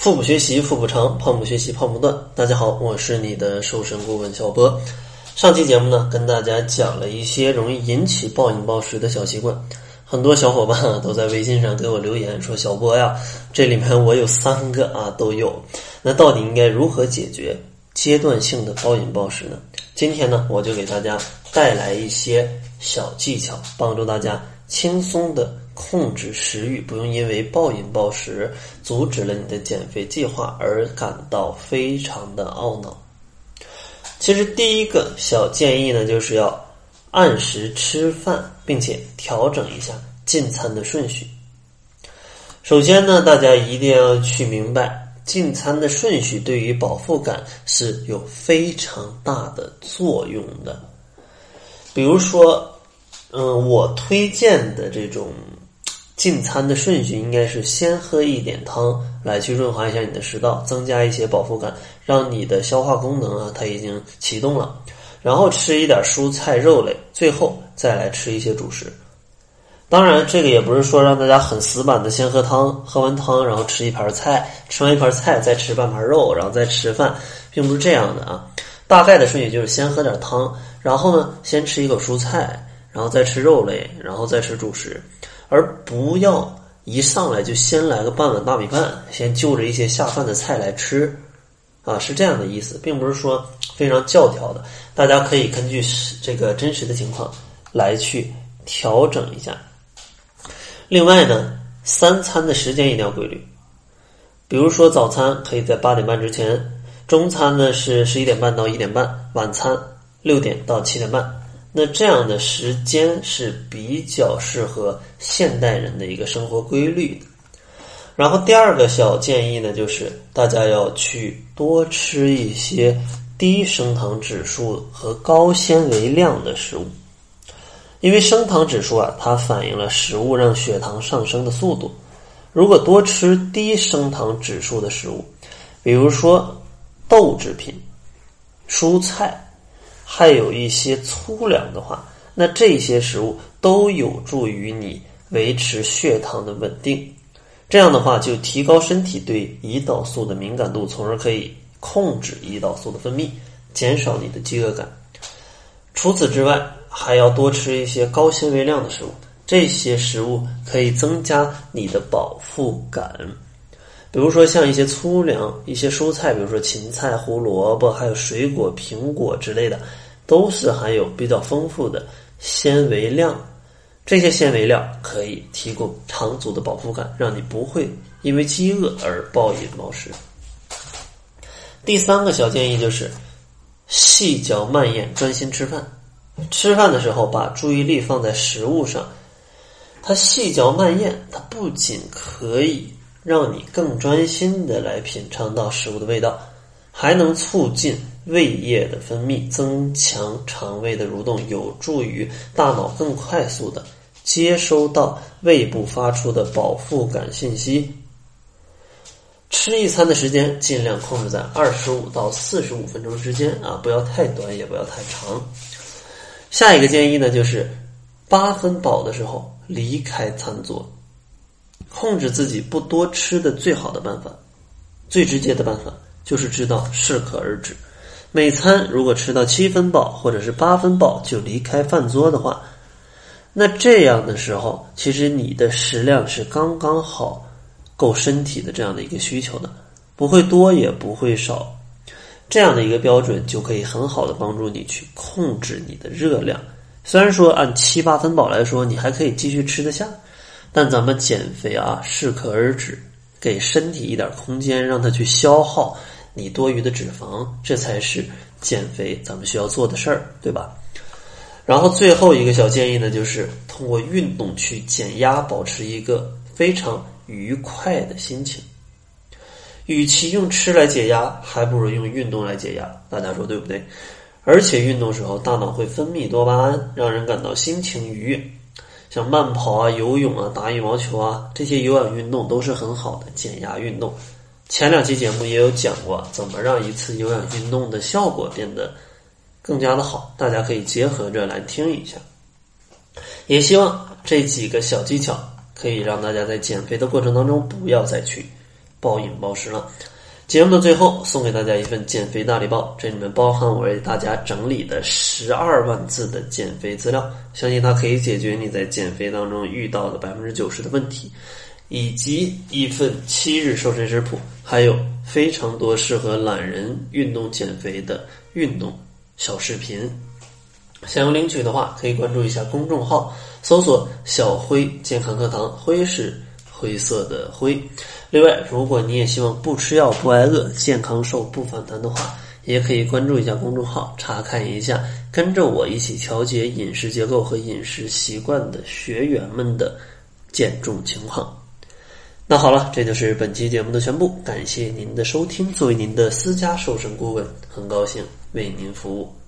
腹部学习腹部长，胖不学习胖不断。大家好，我是你的瘦身顾问小波。上期节目呢，跟大家讲了一些容易引起暴饮暴食的小习惯。很多小伙伴啊都在微信上给我留言说：“小波呀，这里面我有三个啊都有，那到底应该如何解决阶段性的暴饮暴食呢？”今天呢，我就给大家带来一些小技巧，帮助大家轻松的。控制食欲，不用因为暴饮暴食阻止了你的减肥计划而感到非常的懊恼。其实第一个小建议呢，就是要按时吃饭，并且调整一下进餐的顺序。首先呢，大家一定要去明白进餐的顺序对于饱腹感是有非常大的作用的。比如说，嗯，我推荐的这种。进餐的顺序应该是先喝一点汤来去润滑一下你的食道，增加一些饱腹感，让你的消化功能啊它已经启动了，然后吃一点蔬菜肉类，最后再来吃一些主食。当然，这个也不是说让大家很死板的先喝汤，喝完汤然后吃一盘菜，吃完一盘菜再吃半盘肉，然后再吃饭，并不是这样的啊。大概的顺序就是先喝点汤，然后呢先吃一口蔬菜，然后再吃肉类，然后再吃主食。而不要一上来就先来个半碗大米饭，先就着一些下饭的菜来吃，啊，是这样的意思，并不是说非常教条的，大家可以根据这个真实的情况来去调整一下。另外呢，三餐的时间一定要规律，比如说早餐可以在八点半之前，中餐呢是十一点半到一点半，晚餐六点到七点半。那这样的时间是比较适合现代人的一个生活规律的。然后第二个小建议呢，就是大家要去多吃一些低升糖指数和高纤维量的食物，因为升糖指数啊，它反映了食物让血糖上升的速度。如果多吃低升糖指数的食物，比如说豆制品、蔬菜。还有一些粗粮的话，那这些食物都有助于你维持血糖的稳定。这样的话，就提高身体对胰岛素的敏感度，从而可以控制胰岛素的分泌，减少你的饥饿感。除此之外，还要多吃一些高纤维量的食物，这些食物可以增加你的饱腹感。比如说像一些粗粮、一些蔬菜，比如说芹菜、胡萝卜，还有水果、苹果之类的，都是含有比较丰富的纤维量。这些纤维量可以提供长足的饱腹感，让你不会因为饥饿而暴饮暴食。第三个小建议就是细嚼慢咽，专心吃饭。吃饭的时候把注意力放在食物上，它细嚼慢咽，它不仅可以。让你更专心的来品尝到食物的味道，还能促进胃液的分泌，增强肠胃的蠕动，有助于大脑更快速的接收到胃部发出的饱腹感信息。吃一餐的时间尽量控制在二十五到四十五分钟之间啊，不要太短，也不要太长。下一个建议呢，就是八分饱的时候离开餐桌。控制自己不多吃的最好的办法，最直接的办法就是知道适可而止。每餐如果吃到七分饱或者是八分饱就离开饭桌的话，那这样的时候，其实你的食量是刚刚好够身体的这样的一个需求的，不会多也不会少，这样的一个标准就可以很好的帮助你去控制你的热量。虽然说按七八分饱来说，你还可以继续吃得下。但咱们减肥啊，适可而止，给身体一点空间，让它去消耗你多余的脂肪，这才是减肥咱们需要做的事儿，对吧？然后最后一个小建议呢，就是通过运动去减压，保持一个非常愉快的心情。与其用吃来解压，还不如用运动来解压，大家说对不对？而且运动时候，大脑会分泌多巴胺，让人感到心情愉悦。像慢跑啊、游泳啊、打羽毛球啊，这些有氧运动都是很好的减压运动。前两期节目也有讲过，怎么让一次有氧运动的效果变得更加的好，大家可以结合着来听一下。也希望这几个小技巧可以让大家在减肥的过程当中不要再去暴饮暴食了。节目的最后送给大家一份减肥大礼包，这里面包含我为大家整理的十二万字的减肥资料，相信它可以解决你在减肥当中遇到的百分之九十的问题，以及一份七日瘦身食谱，还有非常多适合懒人运动减肥的运动小视频。想要领取的话，可以关注一下公众号，搜索“小辉健康课堂”，辉是灰色的灰。另外，如果你也希望不吃药不挨饿、健康瘦不反弹的话，也可以关注一下公众号，查看一下跟着我一起调节饮食结构和饮食习惯的学员们的减重情况。那好了，这就是本期节目的全部，感谢您的收听。作为您的私家瘦身顾问，很高兴为您服务。